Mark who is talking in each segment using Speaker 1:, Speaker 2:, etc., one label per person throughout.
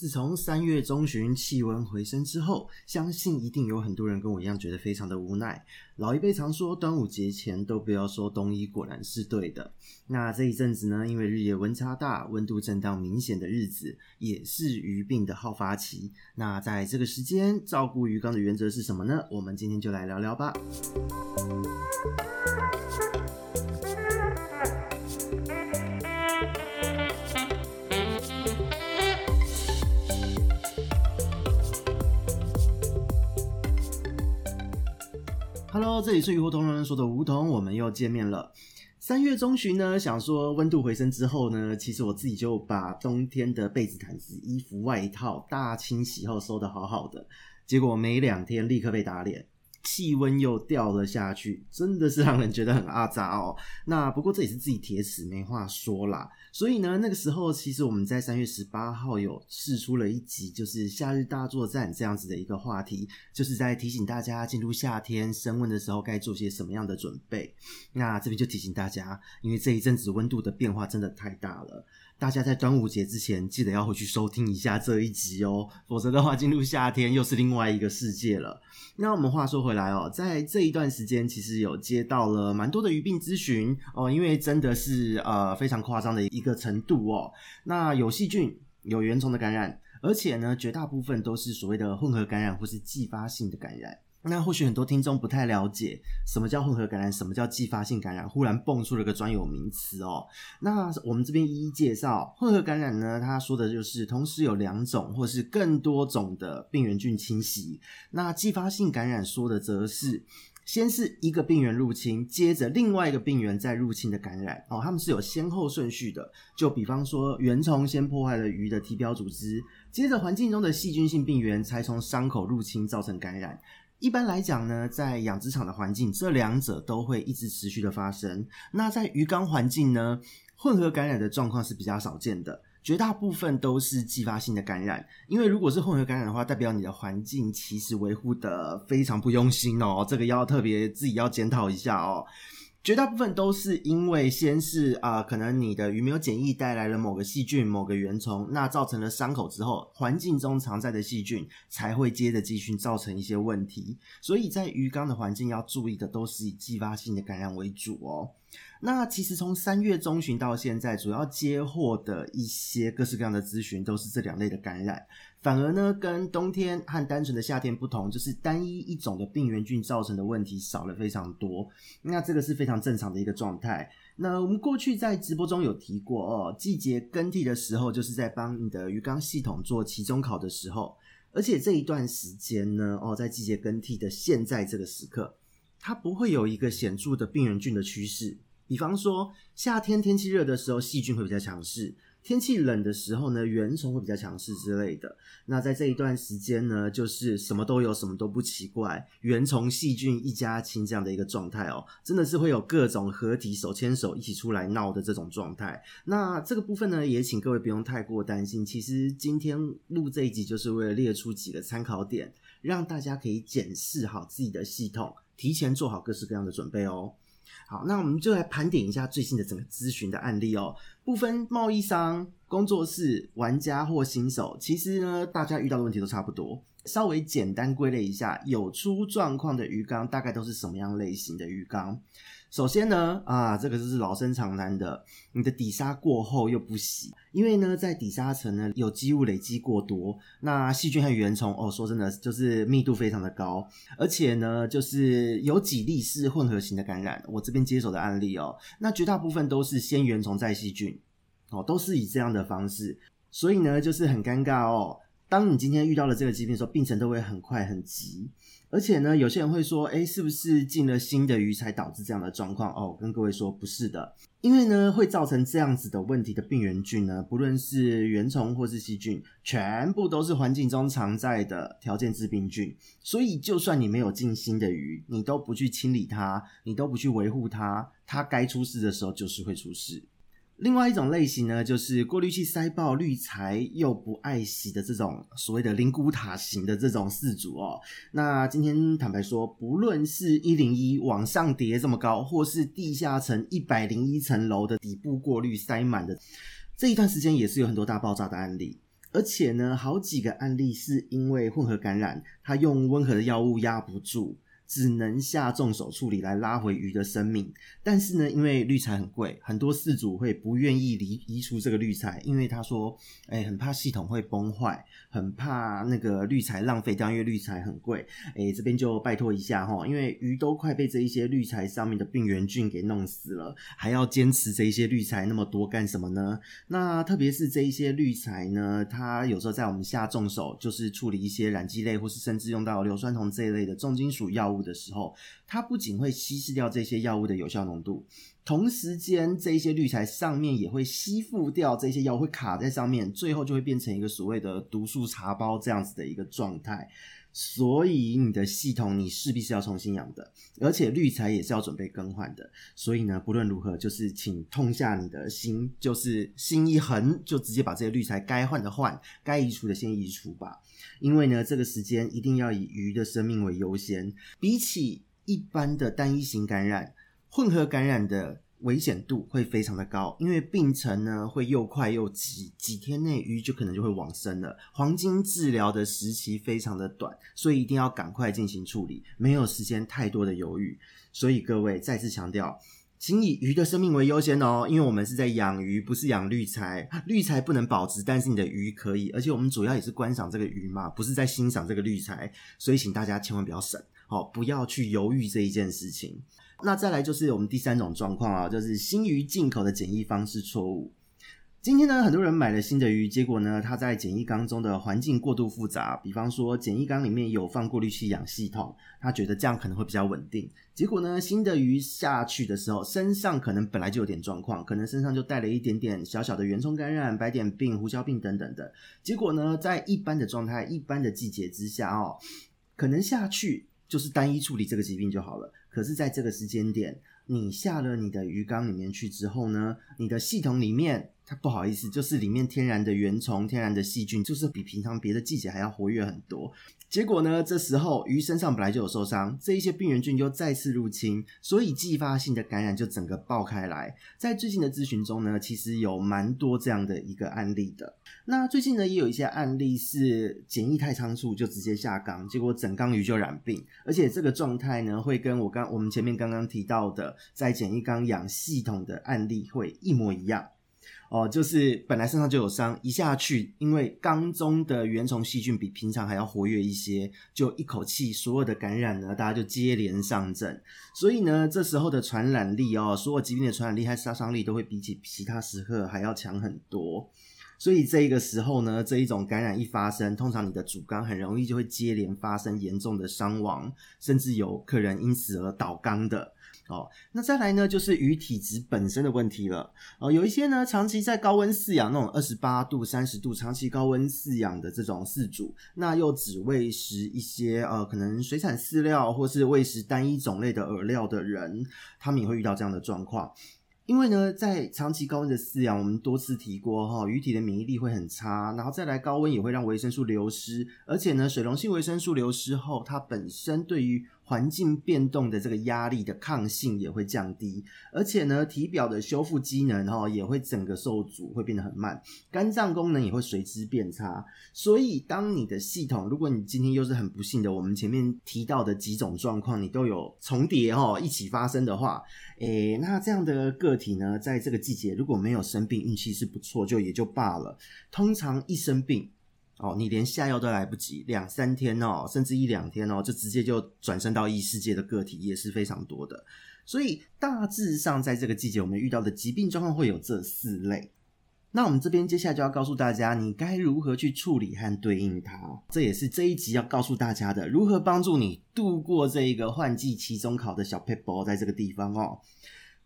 Speaker 1: 自从三月中旬气温回升之后，相信一定有很多人跟我一样觉得非常的无奈。老一辈常说端午节前都不要说冬衣，果然是对的。那这一阵子呢，因为日夜温差大、温度震荡明显的日子，也是鱼病的好发期。那在这个时间照顾鱼缸的原则是什么呢？我们今天就来聊聊吧。Hello，这里是鱼活通人说的梧桐，我们又见面了。三月中旬呢，想说温度回升之后呢，其实我自己就把冬天的被子、毯子、衣服、外套大清洗后收得好好的，结果没两天立刻被打脸。气温又掉了下去，真的是让人觉得很阿杂哦。那不过这也是自己铁齿，没话说啦。所以呢，那个时候其实我们在三月十八号有试出了一集，就是夏日大作战这样子的一个话题，就是在提醒大家进入夏天升温的时候该做些什么样的准备。那这边就提醒大家，因为这一阵子温度的变化真的太大了。大家在端午节之前记得要回去收听一下这一集哦，否则的话进入夏天又是另外一个世界了。那我们话说回来哦，在这一段时间其实有接到了蛮多的鱼病咨询哦，因为真的是呃非常夸张的一个程度哦。那有细菌、有原虫的感染，而且呢绝大部分都是所谓的混合感染或是继发性的感染。那或许很多听众不太了解什么叫混合感染，什么叫继发性感染，忽然蹦出了个专有名词哦。那我们这边一一介绍，混合感染呢，它说的就是同时有两种或是更多种的病原菌侵袭。那继发性感染说的则是先是一个病原入侵，接着另外一个病原再入侵的感染哦，它们是有先后顺序的。就比方说，原虫先破坏了鱼的体表组织，接着环境中的细菌性病原才从伤口入侵造成感染。一般来讲呢，在养殖场的环境，这两者都会一直持续的发生。那在鱼缸环境呢，混合感染的状况是比较少见的，绝大部分都是继发性的感染。因为如果是混合感染的话，代表你的环境其实维护的非常不用心哦，这个要特别自己要检讨一下哦。绝大部分都是因为先是啊、可能你的鱼没有检疫带来了某个细菌、某个原虫，那造成了伤口之后，环境中常在的细菌才会接着继续造成一些问题。所以在鱼缸的环境要注意的都是以继发性的感染为主哦。那其实从三月中旬到现在，主要接获的一些各式各样的咨询都是这两类的感染。反而呢，跟冬天和单纯的夏天不同，就是单一一种的病原菌造成的问题少了非常多。那这个是非常正常的一个状态。那我们过去在直播中有提过哦，季节更替的时候，就是在帮你的鱼缸系统做期中考的时候。而且这一段时间呢，哦，在季节更替的现在这个时刻，它不会有一个显著的病原菌的趋势。比方说，夏天天气热的时候，细菌会比较强势。天气冷的时候呢，原虫会比较强势之类的。那在这一段时间呢，就是什么都有，什么都不奇怪，原虫细菌一家亲这样的一个状态哦，真的是会有各种合体手牵手一起出来闹的这种状态。那这个部分呢，也请各位不用太过担心。其实今天录这一集就是为了列出几个参考点，让大家可以检视好自己的系统，提前做好各式各样的准备哦。好，那我们就来盘点一下最新的整个咨询的案例哦。不分贸易商、工作室、玩家或新手，其实呢，大家遇到的问题都差不多。稍微简单归类一下，有出状况的鱼缸大概都是什么样类型的鱼缸？首先呢，啊，这个就是老生常谈的，你的底沙过厚又不洗，因为呢，在底沙层呢，有机物累积过多，那细菌和原虫哦，说真的就是密度非常的高，而且呢，就是有几例是混合型的感染，我这边接手的案例哦，那绝大部分都是先原虫再细菌，哦，都是以这样的方式，所以呢，就是很尴尬哦。当你今天遇到了这个疾病的时候，病程都会很快很急。而且呢，有些人会说，诶，是不是进了新的鱼才导致这样的状况？哦，跟各位说，不是的。因为呢，会造成这样子的问题的病原菌呢，不论是原虫或是细菌，全部都是环境中常在的条件致病菌。所以，就算你没有进新的鱼，你都不去清理它，你都不去维护它，它该出事的时候就是会出事。另外一种类型呢，就是过滤器塞爆、滤材又不爱洗的这种所谓的灵骨塔型的这种饲主哦。那今天坦白说，不论是一零一往上叠这么高，或是地下层一百零一层楼的底部过滤塞满的，这一段时间也是有很多大爆炸的案例。而且呢，好几个案例是因为混合感染，他用温和的药物压不住。只能下重手处理来拉回鱼的生命，但是呢，因为滤材很贵，很多饲主会不愿意移移除这个滤材，因为他说，哎、很怕系统会崩坏，很怕那个滤材浪费掉，因为滤材很贵。哎、这边就拜托一下哈，因为鱼都快被这一些滤材上面的病原菌给弄死了，还要坚持这一些滤材那么多干什么呢？那特别是这一些滤材呢，它有时候在我们下重手，就是处理一些染剂类，或是甚至用到硫酸铜这一类的重金属药物的时候，它不仅会稀释掉这些药物的有效浓度，同时间这些滤材上面也会吸附掉这些药，会卡在上面，最后就会变成一个所谓的毒素茶包这样子的一个状态。所以你的系统你势必是要重新养的，而且滤材也是要准备更换的。所以呢，不论如何，就是请痛下你的心，就是心一横，就直接把这些滤材该换的换，该移除的先移除吧。因为呢，这个时间一定要以鱼的生命为优先。比起一般的单一型感染，混合感染的危险度会非常的高，因为病程呢会又快又急，几天内鱼就可能就会往生了。黄金治疗的时期非常的短，所以一定要赶快进行处理，没有时间太多的犹豫。所以各位再次强调。请以鱼的生命为优先哦，因为我们是在养鱼，不是养滤材。滤材不能保值，但是你的鱼可以。而且我们主要也是观赏这个鱼嘛，不是在欣赏这个滤材。所以请大家千万不要省，哦，不要去犹豫这一件事情。那再来就是我们第三种状况啊，就是新鱼进口的检疫方式错误。今天呢，很多人买了新的鱼，结果呢，它在检疫缸中的环境过度复杂，比方说检疫缸里面有放过滤器氧系统，他觉得这样可能会比较稳定。结果呢，新的鱼下去的时候，身上可能本来就有点状况，可能身上就带了一点点小小的原虫感染、白点病、胡椒病等等的。结果呢，在一般的状态、一般的季节之下哦，可能下去就是单一处理这个疾病就好了。可是，在这个时间点，你下了你的鱼缸里面去之后呢，你的系统里面。它不好意思，就是里面天然的原虫、天然的细菌，就是比平常别的季节还要活跃很多。结果呢，这时候鱼身上本来就有受伤，这一些病原菌又再次入侵，所以继发性的感染就整个爆开来。在最近的咨询中呢，其实有蛮多这样的一个案例的。那最近呢，也有一些案例是检疫太仓促就直接下缸，结果整缸鱼就染病，而且这个状态呢，会跟我刚我们前面刚刚提到的在检疫缸养系统的案例会一模一样。哦，就是本来身上就有伤，一下去，因为缸中的原虫细菌比平常还要活跃一些，就一口气所有的感染呢，大家就接连上阵，所以呢，这时候的传染力哦，所有疾病的传染力和杀伤力都会比起其他时刻还要强很多，所以这个时候呢，这一种感染一发生，通常你的主缸很容易就会接连发生严重的伤亡，甚至有客人因此而倒缸的。哦，那再来呢，就是鱼体质本身的问题了。哦，有一些呢，长期在高温饲养那种二十八度、三十度长期高温饲养的这种饲主，那又只喂食一些呃，可能水产饲料或是喂食单一种类的饵料的人，他们也会遇到这样的状况。因为呢，在长期高温的饲养，我们多次提过哈，鱼体的免疫力会很差，然后再来高温也会让维生素流失，而且呢，水溶性维生素流失后，它本身对于环境变动的这个压力的抗性也会降低，而且呢，体表的修复机能哈也会整个受阻，会变得很慢，肝脏功能也会随之变差。所以，当你的系统，如果你今天又是很不幸的，我们前面提到的几种状况，你都有重叠哈一起发生的话，诶，那这样的个体呢，在这个季节如果没有生病，运气是不错，就也就罢了。通常一生病。哦，你连下药都来不及，两三天哦，甚至一两天哦，就直接就转生到异世界的个体也是非常多的。所以大致上，在这个季节，我们遇到的疾病状况会有这四类。那我们这边接下来就要告诉大家，你该如何去处理和对应它。这也是这一集要告诉大家的，如何帮助你度过这一个换季期中考的小 paper，在这个地方哦。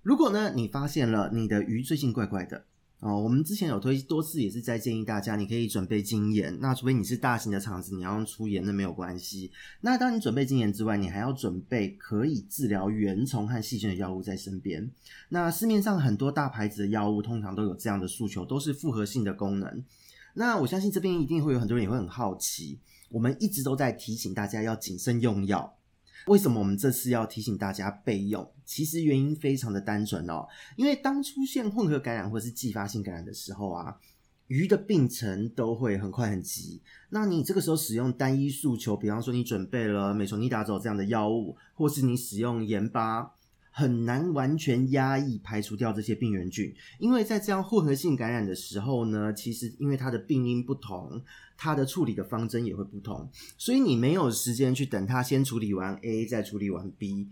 Speaker 1: 如果呢，你发现了你的鱼最近怪怪的。哦，我们之前有推多次，也是在建议大家，你可以准备精盐。那除非你是大型的厂子，你要用粗盐，那没有关系。那当你准备精盐之外，你还要准备可以治疗原虫和细菌的药物在身边。那市面上很多大牌子的药物，通常都有这样的诉求，都是复合性的功能。那我相信这边一定会有很多人也会很好奇，我们一直都在提醒大家要谨慎用药。为什么我们这次要提醒大家备用？其实原因非常的单纯哦，因为当出现混合感染或是继发性感染的时候啊，鱼的病程都会很快很急。那你这个时候使用单一诉求，比方说你准备了美索尼达走这样的药物，或是你使用盐巴，很难完全压抑排除掉这些病原菌，因为在这样混合性感染的时候呢，其实因为它的病因不同，它的处理的方针也会不同，所以你没有时间去等它先处理完 A 再处理完 B。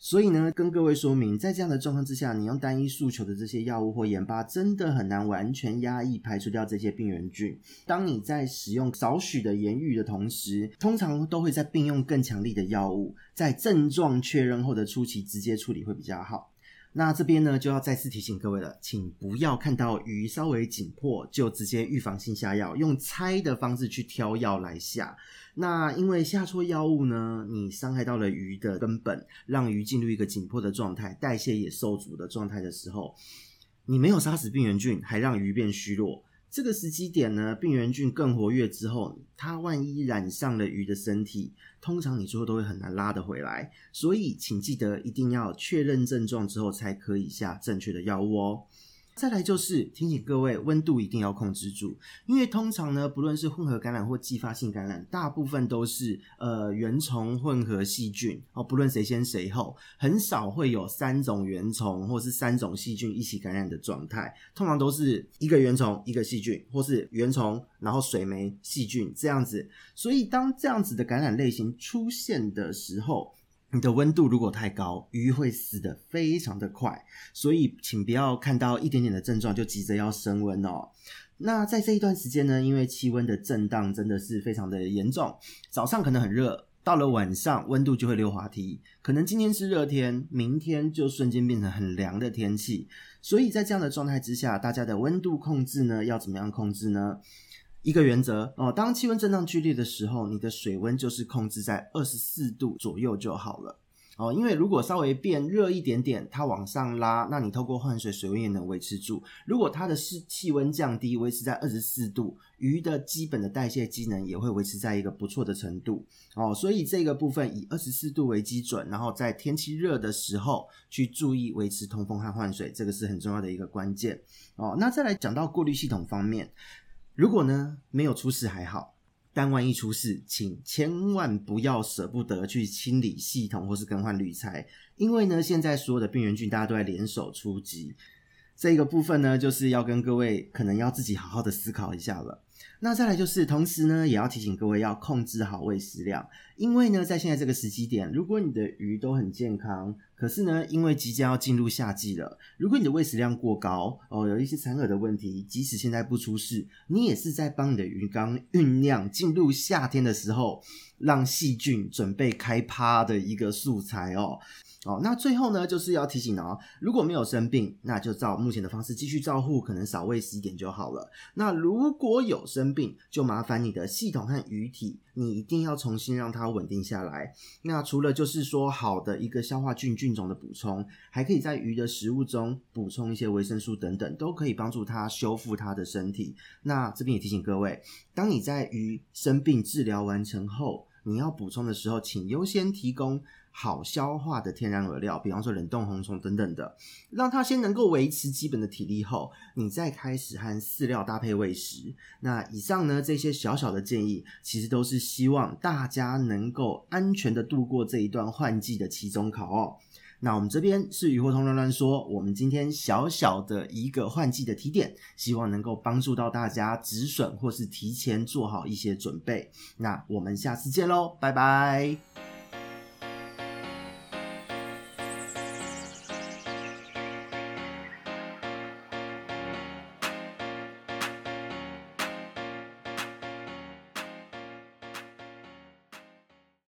Speaker 1: 所以呢，跟各位说明，在这样的状况之下，你用单一诉求的这些药物或盐巴，真的很难完全压抑排除掉这些病原菌。当你在使用少许的盐浴的同时，通常都会在并用更强力的药物，在症状确认后的初期直接处理会比较好。那这边呢，就要再次提醒各位了，请不要看到鱼稍微紧迫就直接预防性下药，用猜的方式去挑药来下。那因为下错药物呢，你伤害到了鱼的根本，让鱼进入一个紧迫的状态，代谢也受阻的状态的时候，你没有杀死病原菌，还让鱼变虚弱。这个时机点呢，病原菌更活跃之后，它万一染上了鱼的身体，通常你最后都会很难拉得回来。所以，请记得一定要确认症状之后，才可以下正确的药物哦。再来就是提醒各位，温度一定要控制住，因为通常呢，不论是混合感染或继发性感染，大部分都是呃原虫混合细菌哦，不论谁先谁后，很少会有三种原虫或是三种细菌一起感染的状态，通常都是一个原虫一个细菌，或是原虫然后水霉细菌这样子，所以当这样子的感染类型出现的时候，你的温度如果太高，鱼会死得非常的快，所以请不要看到一点点的症状就急着要升温哦。那在这一段时间呢，因为气温的震荡真的是非常的严重，早上可能很热，到了晚上温度就会溜滑梯，可能今天是热天，明天就瞬间变成很凉的天气。所以在这样的状态之下，大家的温度控制呢，要怎么样控制呢？一个原则哦，当气温震荡剧烈的时候，你的水温就是控制在二十四度左右就好了哦。因为如果稍微变热一点点，它往上拉，那你透过换水，水温也能维持住。如果它的是气温降低，维持在二十四度，鱼的基本的代谢机能也会维持在一个不错的程度哦。所以这个部分以二十四度为基准，然后在天气热的时候去注意维持通风和换水，这个是很重要的一个关键哦。那再来讲到过滤系统方面。如果呢，没有出事还好，但万一出事，请千万不要舍不得去清理系统或是更换滤材，因为呢，现在所有的病原菌大家都在联手出击，这个部分呢，就是要跟各位可能要自己好好的思考一下了。那再来就是，同时呢，也要提醒各位要控制好喂食量，因为呢，在现在这个时机点，如果你的鱼都很健康，可是呢，因为即将要进入夏季了，如果你的喂食量过高哦，有一些残饵的问题，即使现在不出事，你也是在帮你的鱼缸酝酿进入夏天的时候，让细菌准备开趴的一个素材哦。哦，那最后呢，就是要提醒哦，如果没有生病，那就照目前的方式继续照护，可能少喂食一点就好了。那如果有生病，就麻烦你的系统和鱼体，你一定要重新让它稳定下来。那除了就是说好的一个消化菌菌种的补充，还可以在鱼的食物中补充一些维生素等等，都可以帮助它修复它的身体。那这边也提醒各位，当你在鱼生病治疗完成后，你要补充的时候，请优先提供好消化的天然饵料，比方说冷冻红虫等等的，让它先能够维持基本的体力后，你再开始和饲料搭配喂食。那以上呢，这些小小的建议，其实都是希望大家能够安全的度过这一段换季的期中考哦。那我们这边是鱼活通乱乱说，我们今天小小的一个换季的提点，希望能够帮助到大家止损或是提前做好一些准备。那我们下次见喽，拜拜。